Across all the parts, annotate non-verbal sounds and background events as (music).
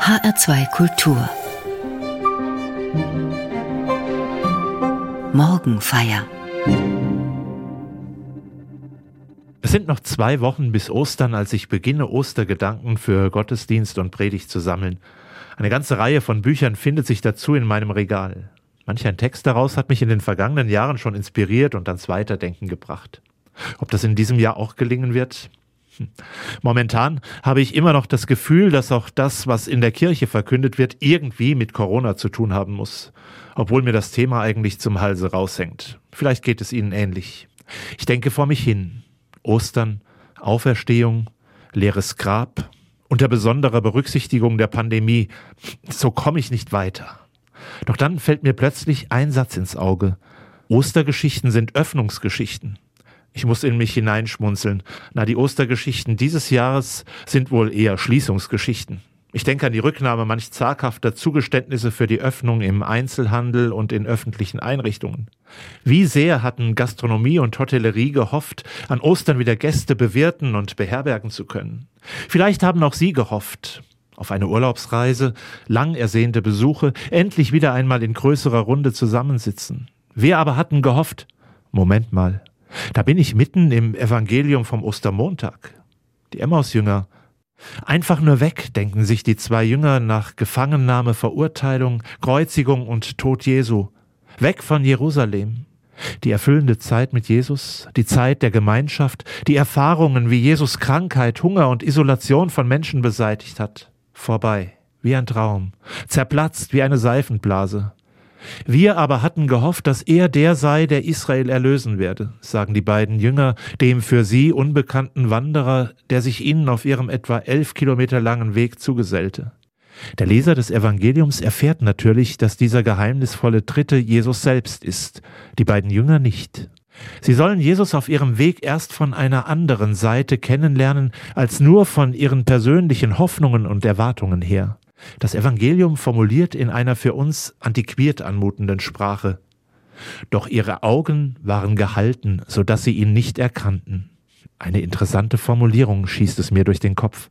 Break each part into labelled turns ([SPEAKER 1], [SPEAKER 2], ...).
[SPEAKER 1] HR2 Kultur Morgenfeier
[SPEAKER 2] Es sind noch zwei Wochen bis Ostern, als ich beginne, Ostergedanken für Gottesdienst und Predigt zu sammeln. Eine ganze Reihe von Büchern findet sich dazu in meinem Regal. Manch ein Text daraus hat mich in den vergangenen Jahren schon inspiriert und ans Weiterdenken gebracht. Ob das in diesem Jahr auch gelingen wird? Hm. Momentan habe ich immer noch das Gefühl, dass auch das, was in der Kirche verkündet wird, irgendwie mit Corona zu tun haben muss, obwohl mir das Thema eigentlich zum Halse raushängt. Vielleicht geht es Ihnen ähnlich. Ich denke vor mich hin. Ostern, Auferstehung, leeres Grab, unter besonderer Berücksichtigung der Pandemie. So komme ich nicht weiter. Doch dann fällt mir plötzlich ein Satz ins Auge. Ostergeschichten sind Öffnungsgeschichten. Ich muss in mich hineinschmunzeln. Na, die Ostergeschichten dieses Jahres sind wohl eher Schließungsgeschichten. Ich denke an die Rücknahme manch zaghafter Zugeständnisse für die Öffnung im Einzelhandel und in öffentlichen Einrichtungen. Wie sehr hatten Gastronomie und Hotellerie gehofft, an Ostern wieder Gäste bewirten und beherbergen zu können. Vielleicht haben auch Sie gehofft, auf eine Urlaubsreise, lang ersehnte Besuche, endlich wieder einmal in größerer Runde zusammensitzen. Wir aber hatten gehofft, Moment mal, da bin ich mitten im Evangelium vom Ostermontag. Die Emmausjünger Einfach nur weg, denken sich die zwei Jünger nach Gefangennahme, Verurteilung, Kreuzigung und Tod Jesu. Weg von Jerusalem. Die erfüllende Zeit mit Jesus, die Zeit der Gemeinschaft, die Erfahrungen, wie Jesus Krankheit, Hunger und Isolation von Menschen beseitigt hat. Vorbei, wie ein Traum, zerplatzt wie eine Seifenblase. Wir aber hatten gehofft, dass er der sei, der Israel erlösen werde, sagen die beiden Jünger dem für sie unbekannten Wanderer, der sich ihnen auf ihrem etwa elf Kilometer langen Weg zugesellte. Der Leser des Evangeliums erfährt natürlich, dass dieser geheimnisvolle Dritte Jesus selbst ist, die beiden Jünger nicht. Sie sollen Jesus auf ihrem Weg erst von einer anderen Seite kennenlernen, als nur von ihren persönlichen Hoffnungen und Erwartungen her. Das Evangelium formuliert in einer für uns antiquiert anmutenden Sprache. Doch ihre Augen waren gehalten, so dass sie ihn nicht erkannten. Eine interessante Formulierung schießt es mir durch den Kopf.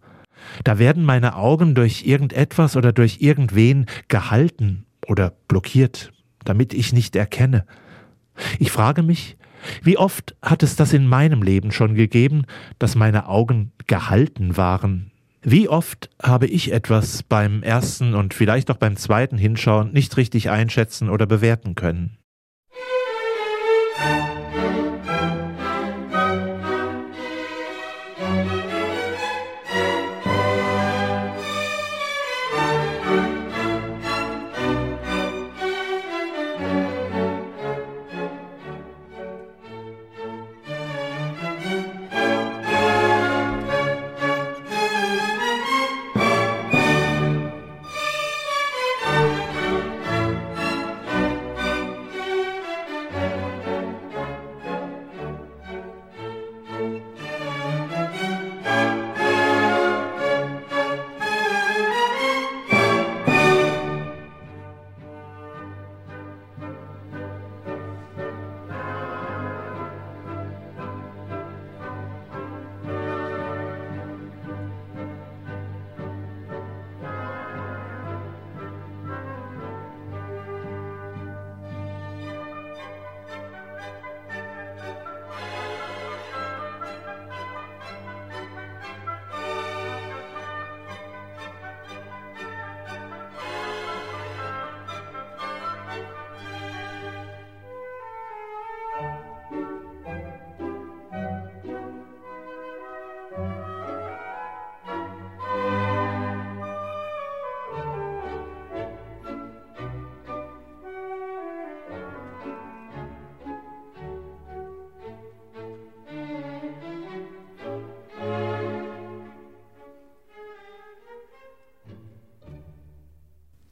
[SPEAKER 2] Da werden meine Augen durch irgendetwas oder durch irgendwen gehalten oder blockiert, damit ich nicht erkenne. Ich frage mich, wie oft hat es das in meinem Leben schon gegeben, dass meine Augen gehalten waren, wie oft habe ich etwas beim ersten und vielleicht auch beim zweiten Hinschauen nicht richtig einschätzen oder bewerten können?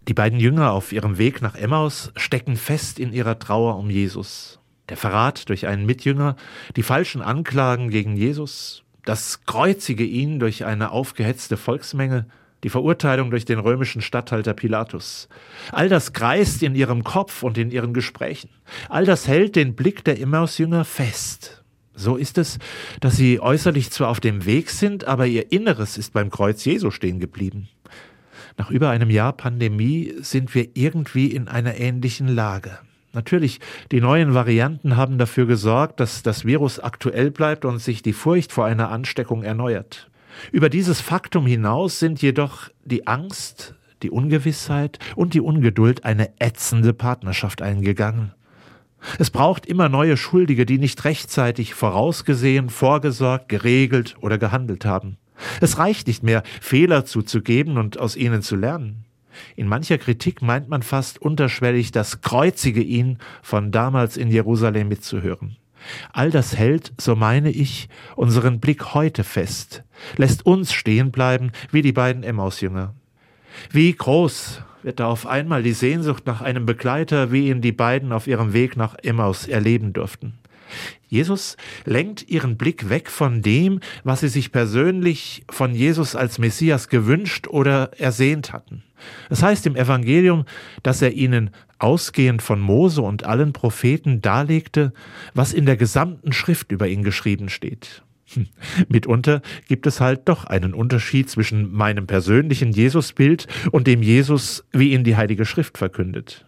[SPEAKER 2] Die beiden Jünger auf ihrem Weg nach Emmaus stecken fest in ihrer Trauer um Jesus. Der Verrat durch einen Mitjünger, die falschen Anklagen gegen Jesus, das Kreuzige ihn durch eine aufgehetzte Volksmenge, die Verurteilung durch den römischen Statthalter Pilatus. All das kreist in ihrem Kopf und in ihren Gesprächen. All das hält den Blick der Emmaus-Jünger fest. So ist es, dass sie äußerlich zwar auf dem Weg sind, aber ihr Inneres ist beim Kreuz Jesu stehen geblieben. Nach über einem Jahr Pandemie sind wir irgendwie in einer ähnlichen Lage. Natürlich, die neuen Varianten haben dafür gesorgt, dass das Virus aktuell bleibt und sich die Furcht vor einer Ansteckung erneuert. Über dieses Faktum hinaus sind jedoch die Angst, die Ungewissheit und die Ungeduld eine ätzende Partnerschaft eingegangen. Es braucht immer neue Schuldige, die nicht rechtzeitig vorausgesehen, vorgesorgt, geregelt oder gehandelt haben. Es reicht nicht mehr, Fehler zuzugeben und aus ihnen zu lernen. In mancher Kritik meint man fast unterschwellig das Kreuzige ihn von damals in Jerusalem mitzuhören. All das hält, so meine ich, unseren Blick heute fest, lässt uns stehen bleiben wie die beiden Emmausjünger. Wie groß wird da auf einmal die Sehnsucht nach einem Begleiter, wie ihn die beiden auf ihrem Weg nach Emmaus erleben durften. Jesus lenkt ihren Blick weg von dem, was sie sich persönlich von Jesus als Messias gewünscht oder ersehnt hatten. Es heißt im Evangelium, dass er ihnen ausgehend von Mose und allen Propheten darlegte, was in der gesamten Schrift über ihn geschrieben steht. Hm. Mitunter gibt es halt doch einen Unterschied zwischen meinem persönlichen Jesusbild und dem Jesus, wie ihn die Heilige Schrift verkündet.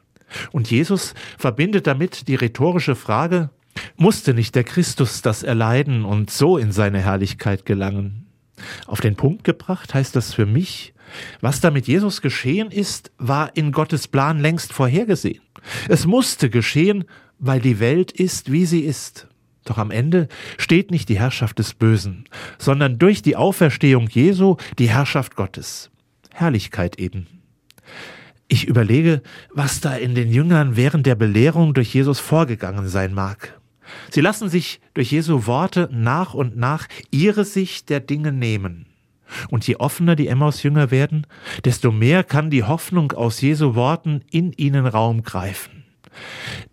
[SPEAKER 2] Und Jesus verbindet damit die rhetorische Frage, musste nicht der Christus das erleiden und so in seine Herrlichkeit gelangen? Auf den Punkt gebracht heißt das für mich, was da mit Jesus geschehen ist, war in Gottes Plan längst vorhergesehen. Es musste geschehen, weil die Welt ist, wie sie ist. Doch am Ende steht nicht die Herrschaft des Bösen, sondern durch die Auferstehung Jesu die Herrschaft Gottes. Herrlichkeit eben. Ich überlege, was da in den Jüngern während der Belehrung durch Jesus vorgegangen sein mag. Sie lassen sich durch Jesu Worte nach und nach ihre Sicht der Dinge nehmen. Und je offener die Emmaus-Jünger werden, desto mehr kann die Hoffnung aus Jesu Worten in ihnen Raum greifen.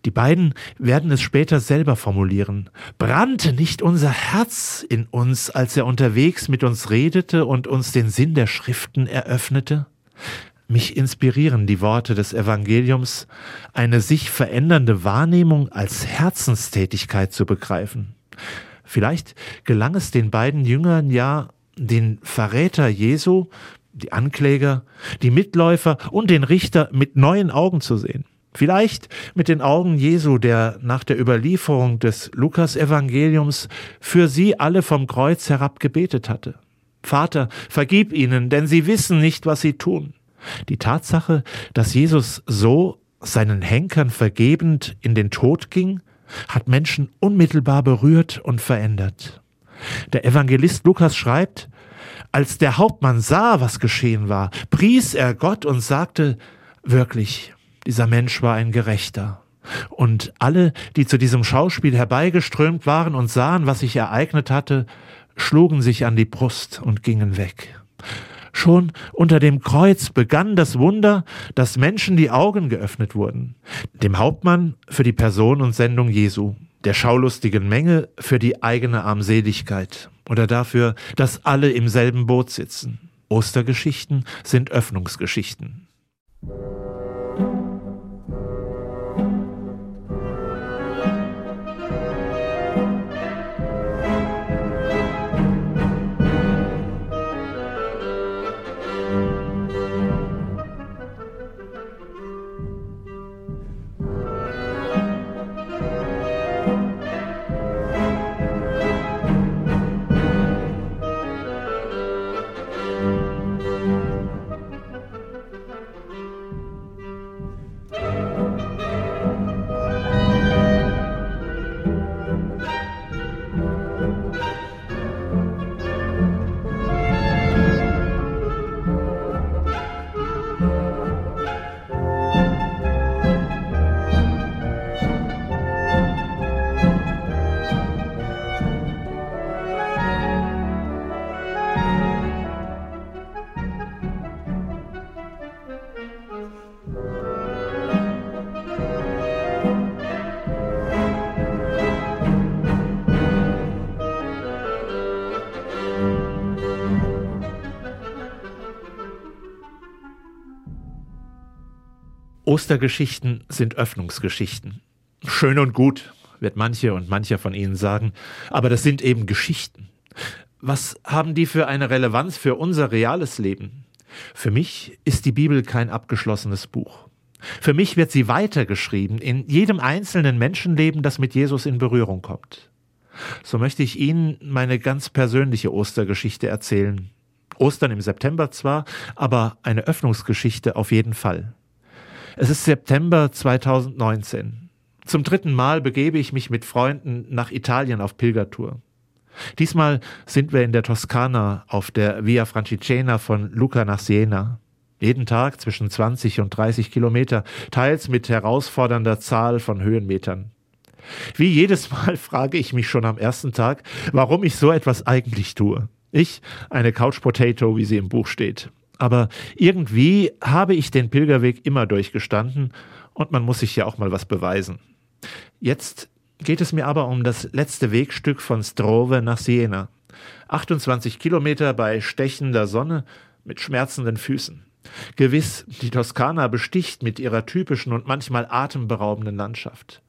[SPEAKER 2] Die beiden werden es später selber formulieren. Brannte nicht unser Herz in uns, als er unterwegs mit uns redete und uns den Sinn der Schriften eröffnete? Mich inspirieren die Worte des Evangeliums, eine sich verändernde Wahrnehmung als Herzenstätigkeit zu begreifen. Vielleicht gelang es den beiden Jüngern ja, den Verräter Jesu, die Ankläger, die Mitläufer und den Richter mit neuen Augen zu sehen. Vielleicht mit den Augen Jesu, der nach der Überlieferung des Lukas-Evangeliums für sie alle vom Kreuz herab gebetet hatte. Vater, vergib ihnen, denn sie wissen nicht, was sie tun. Die Tatsache, dass Jesus so seinen Henkern vergebend in den Tod ging, hat Menschen unmittelbar berührt und verändert. Der Evangelist Lukas schreibt, als der Hauptmann sah, was geschehen war, pries er Gott und sagte, wirklich, dieser Mensch war ein Gerechter. Und alle, die zu diesem Schauspiel herbeigeströmt waren und sahen, was sich ereignet hatte, schlugen sich an die Brust und gingen weg. Schon unter dem Kreuz begann das Wunder, dass Menschen die Augen geöffnet wurden. Dem Hauptmann für die Person und Sendung Jesu, der schaulustigen Menge für die eigene Armseligkeit oder dafür, dass alle im selben Boot sitzen. Ostergeschichten sind Öffnungsgeschichten. Ostergeschichten sind Öffnungsgeschichten. Schön und gut, wird manche und mancher von Ihnen sagen, aber das sind eben Geschichten. Was haben die für eine Relevanz für unser reales Leben? Für mich ist die Bibel kein abgeschlossenes Buch. Für mich wird sie weitergeschrieben in jedem einzelnen Menschenleben, das mit Jesus in Berührung kommt. So möchte ich Ihnen meine ganz persönliche Ostergeschichte erzählen. Ostern im September zwar, aber eine Öffnungsgeschichte auf jeden Fall. Es ist September 2019. Zum dritten Mal begebe ich mich mit Freunden nach Italien auf Pilgertour. Diesmal sind wir in der Toskana auf der Via Francigena von Lucca nach Siena. Jeden Tag zwischen 20 und 30 Kilometer, teils mit herausfordernder Zahl von Höhenmetern. Wie jedes Mal (laughs) frage ich mich schon am ersten Tag, warum ich so etwas eigentlich tue. Ich, eine Couch Potato, wie sie im Buch steht. Aber irgendwie habe ich den Pilgerweg immer durchgestanden und man muss sich ja auch mal was beweisen. Jetzt geht es mir aber um das letzte Wegstück von Strove nach Siena. 28 Kilometer bei stechender Sonne mit schmerzenden Füßen. Gewiss, die Toskana besticht mit ihrer typischen und manchmal atemberaubenden Landschaft.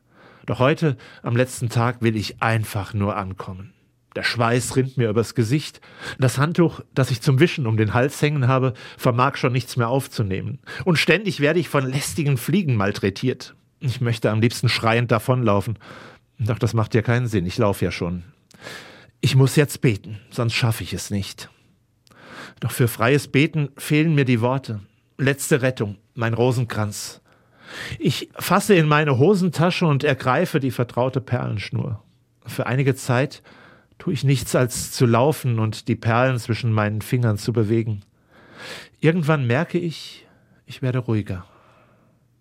[SPEAKER 2] Doch heute, am letzten Tag, will ich einfach nur ankommen. Der Schweiß rinnt mir übers Gesicht. Das Handtuch, das ich zum Wischen um den Hals hängen habe, vermag schon nichts mehr aufzunehmen. Und ständig werde ich von lästigen Fliegen malträtiert. Ich möchte am liebsten schreiend davonlaufen. Doch das macht ja keinen Sinn, ich laufe ja schon. Ich muss jetzt beten, sonst schaffe ich es nicht. Doch für freies Beten fehlen mir die Worte. Letzte Rettung, mein Rosenkranz. Ich fasse in meine Hosentasche und ergreife die vertraute Perlenschnur. Für einige Zeit tue ich nichts als zu laufen und die Perlen zwischen meinen Fingern zu bewegen. Irgendwann merke ich, ich werde ruhiger.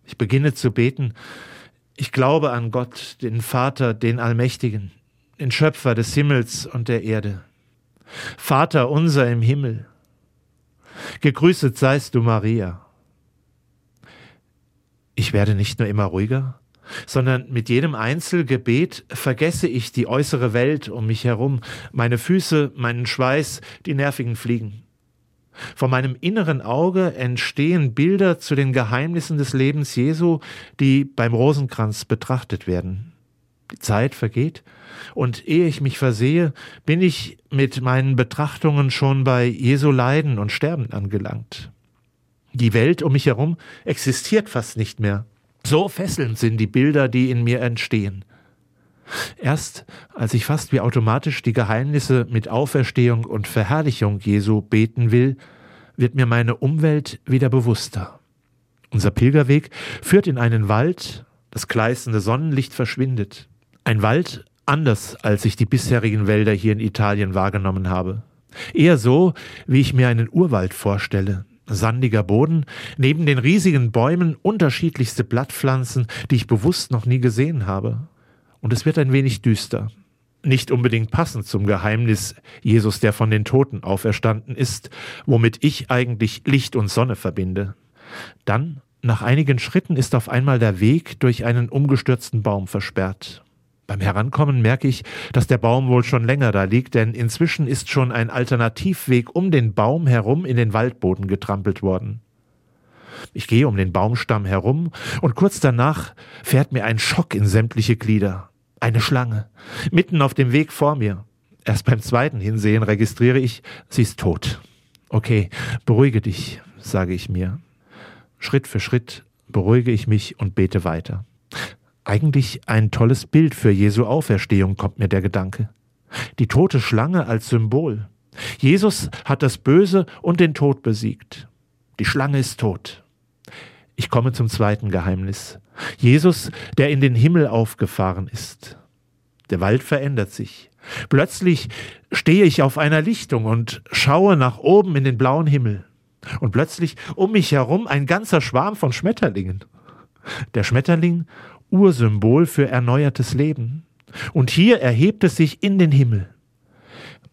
[SPEAKER 2] Ich beginne zu beten. Ich glaube an Gott, den Vater, den Allmächtigen, den Schöpfer des Himmels und der Erde. Vater unser im Himmel, gegrüßet seist du, Maria. Ich werde nicht nur immer ruhiger, sondern mit jedem Einzelgebet vergesse ich die äußere Welt um mich herum, meine Füße, meinen Schweiß, die nervigen Fliegen. Vor meinem inneren Auge entstehen Bilder zu den Geheimnissen des Lebens Jesu, die beim Rosenkranz betrachtet werden. Die Zeit vergeht, und ehe ich mich versehe, bin ich mit meinen Betrachtungen schon bei Jesu Leiden und Sterben angelangt. Die Welt um mich herum existiert fast nicht mehr. So fesselnd sind die Bilder, die in mir entstehen. Erst als ich fast wie automatisch die Geheimnisse mit Auferstehung und Verherrlichung Jesu beten will, wird mir meine Umwelt wieder bewusster. Unser Pilgerweg führt in einen Wald, das gleißende Sonnenlicht verschwindet. Ein Wald anders, als ich die bisherigen Wälder hier in Italien wahrgenommen habe. Eher so, wie ich mir einen Urwald vorstelle. Sandiger Boden, neben den riesigen Bäumen unterschiedlichste Blattpflanzen, die ich bewusst noch nie gesehen habe und es wird ein wenig düster. Nicht unbedingt passend zum Geheimnis Jesus, der von den Toten auferstanden ist, womit ich eigentlich Licht und Sonne verbinde. Dann, nach einigen Schritten, ist auf einmal der Weg durch einen umgestürzten Baum versperrt. Beim Herankommen merke ich, dass der Baum wohl schon länger da liegt, denn inzwischen ist schon ein Alternativweg um den Baum herum in den Waldboden getrampelt worden. Ich gehe um den Baumstamm herum und kurz danach fährt mir ein Schock in sämtliche Glieder. Eine Schlange, mitten auf dem Weg vor mir. Erst beim zweiten Hinsehen registriere ich, sie ist tot. Okay, beruhige dich, sage ich mir. Schritt für Schritt beruhige ich mich und bete weiter. Eigentlich ein tolles Bild für Jesu Auferstehung, kommt mir der Gedanke. Die tote Schlange als Symbol. Jesus hat das Böse und den Tod besiegt. Die Schlange ist tot. Ich komme zum zweiten Geheimnis. Jesus, der in den Himmel aufgefahren ist. Der Wald verändert sich. Plötzlich stehe ich auf einer Lichtung und schaue nach oben in den blauen Himmel. Und plötzlich um mich herum ein ganzer Schwarm von Schmetterlingen. Der Schmetterling, Ursymbol für erneuertes Leben. Und hier erhebt es sich in den Himmel.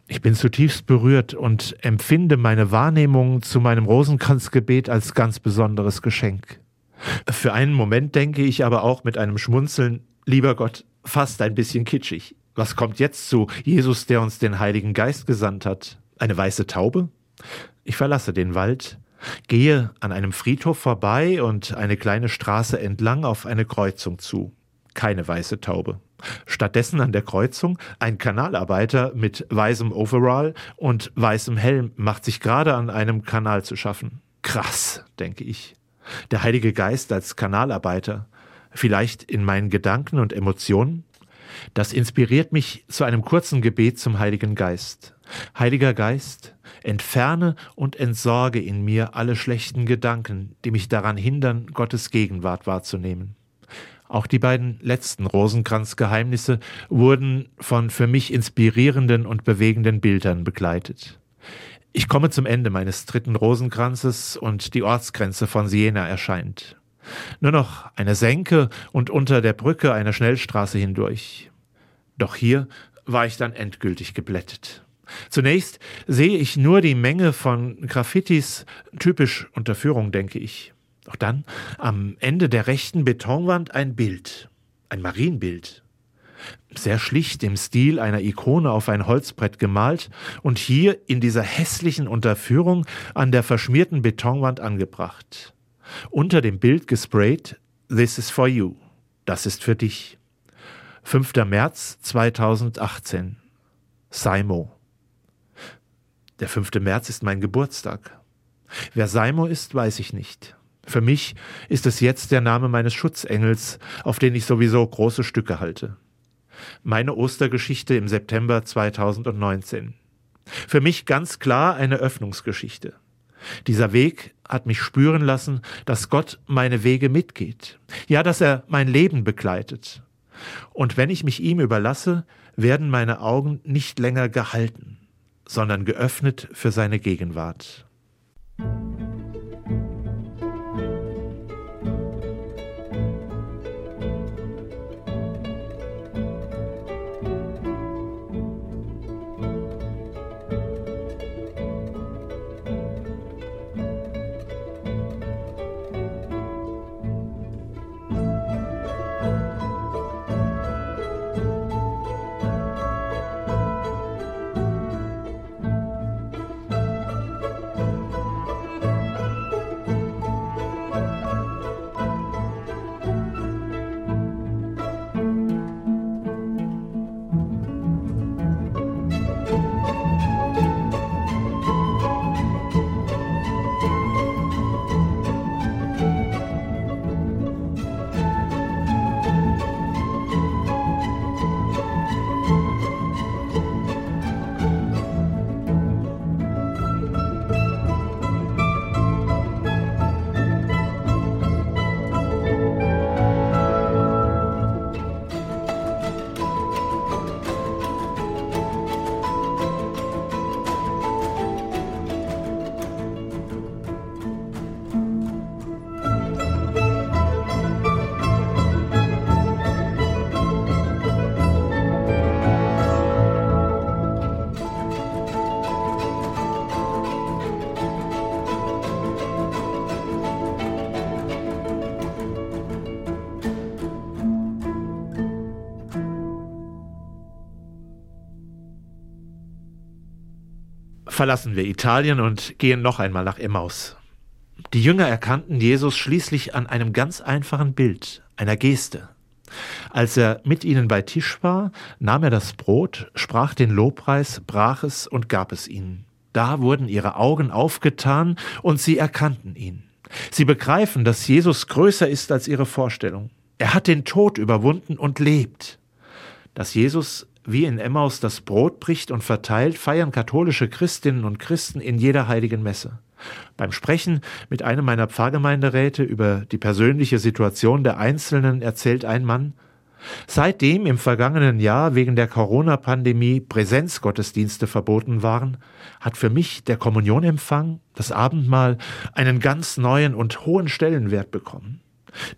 [SPEAKER 2] Ich bin zutiefst berührt und empfinde meine Wahrnehmung zu meinem Rosenkranzgebet als ganz besonderes Geschenk. Für einen Moment denke ich aber auch mit einem Schmunzeln, lieber Gott, fast ein bisschen kitschig. Was kommt jetzt zu Jesus, der uns den Heiligen Geist gesandt hat? Eine weiße Taube? Ich verlasse den Wald, gehe an einem Friedhof vorbei und eine kleine Straße entlang auf eine Kreuzung zu. Keine weiße Taube. Stattdessen an der Kreuzung ein Kanalarbeiter mit weißem Overall und weißem Helm macht sich gerade an einem Kanal zu schaffen. Krass, denke ich. Der Heilige Geist als Kanalarbeiter, vielleicht in meinen Gedanken und Emotionen? Das inspiriert mich zu einem kurzen Gebet zum Heiligen Geist. Heiliger Geist, entferne und entsorge in mir alle schlechten Gedanken, die mich daran hindern, Gottes Gegenwart wahrzunehmen. Auch die beiden letzten Rosenkranzgeheimnisse wurden von für mich inspirierenden und bewegenden Bildern begleitet. Ich komme zum Ende meines dritten Rosenkranzes und die Ortsgrenze von Siena erscheint. Nur noch eine Senke und unter der Brücke eine Schnellstraße hindurch. Doch hier war ich dann endgültig geblättet. Zunächst sehe ich nur die Menge von Graffitis, typisch Unterführung, denke ich. Doch dann am Ende der rechten Betonwand ein Bild, ein Marienbild. Sehr schlicht im Stil einer Ikone auf ein Holzbrett gemalt und hier in dieser hässlichen Unterführung an der verschmierten Betonwand angebracht. Unter dem Bild gesprayt This is for you. Das ist für dich. 5. März 2018. Saimo. Der 5. März ist mein Geburtstag. Wer Saimo ist, weiß ich nicht. Für mich ist es jetzt der Name meines Schutzengels, auf den ich sowieso große Stücke halte. Meine Ostergeschichte im September 2019. Für mich ganz klar eine Öffnungsgeschichte. Dieser Weg hat mich spüren lassen, dass Gott meine Wege mitgeht. Ja, dass er mein Leben begleitet. Und wenn ich mich ihm überlasse, werden meine Augen nicht länger gehalten, sondern geöffnet für seine Gegenwart. Verlassen wir Italien und gehen noch einmal nach Emmaus. Die Jünger erkannten Jesus schließlich an einem ganz einfachen Bild, einer Geste. Als er mit ihnen bei Tisch war, nahm er das Brot, sprach den Lobpreis, brach es und gab es ihnen. Da wurden ihre Augen aufgetan und sie erkannten ihn. Sie begreifen, dass Jesus größer ist als ihre Vorstellung. Er hat den Tod überwunden und lebt. Dass Jesus wie in Emmaus das Brot bricht und verteilt, feiern katholische Christinnen und Christen in jeder heiligen Messe. Beim Sprechen mit einem meiner Pfarrgemeinderäte über die persönliche Situation der Einzelnen erzählt ein Mann, Seitdem im vergangenen Jahr wegen der Corona-Pandemie Präsenzgottesdienste verboten waren, hat für mich der Kommunionempfang, das Abendmahl, einen ganz neuen und hohen Stellenwert bekommen.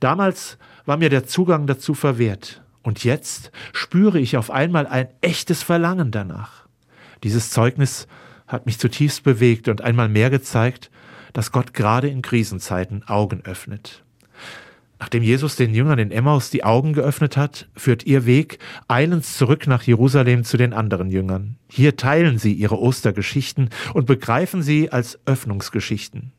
[SPEAKER 2] Damals war mir der Zugang dazu verwehrt. Und jetzt spüre ich auf einmal ein echtes Verlangen danach. Dieses Zeugnis hat mich zutiefst bewegt und einmal mehr gezeigt, dass Gott gerade in Krisenzeiten Augen öffnet. Nachdem Jesus den Jüngern in Emmaus die Augen geöffnet hat, führt ihr Weg eilends zurück nach Jerusalem zu den anderen Jüngern. Hier teilen sie ihre Ostergeschichten und begreifen sie als Öffnungsgeschichten.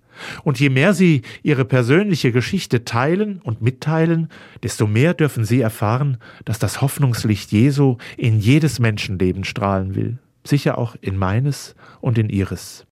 [SPEAKER 2] Und je mehr sie ihre persönliche Geschichte teilen und mitteilen, desto mehr dürfen sie erfahren, dass das Hoffnungslicht Jesu in jedes Menschenleben strahlen will, sicher auch in meines und in ihres.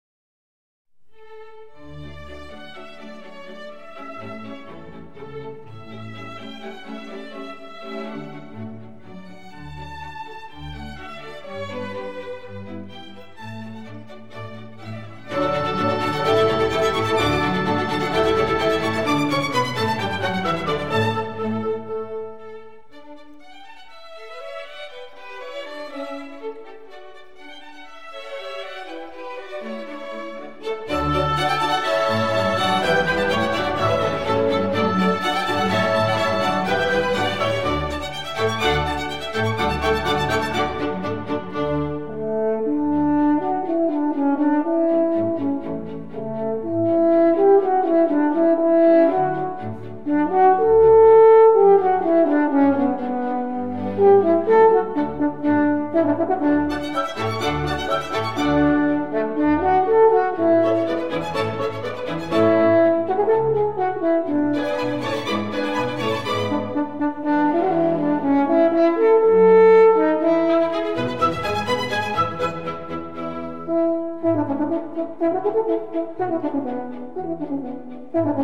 [SPEAKER 3] Thank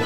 [SPEAKER 3] you.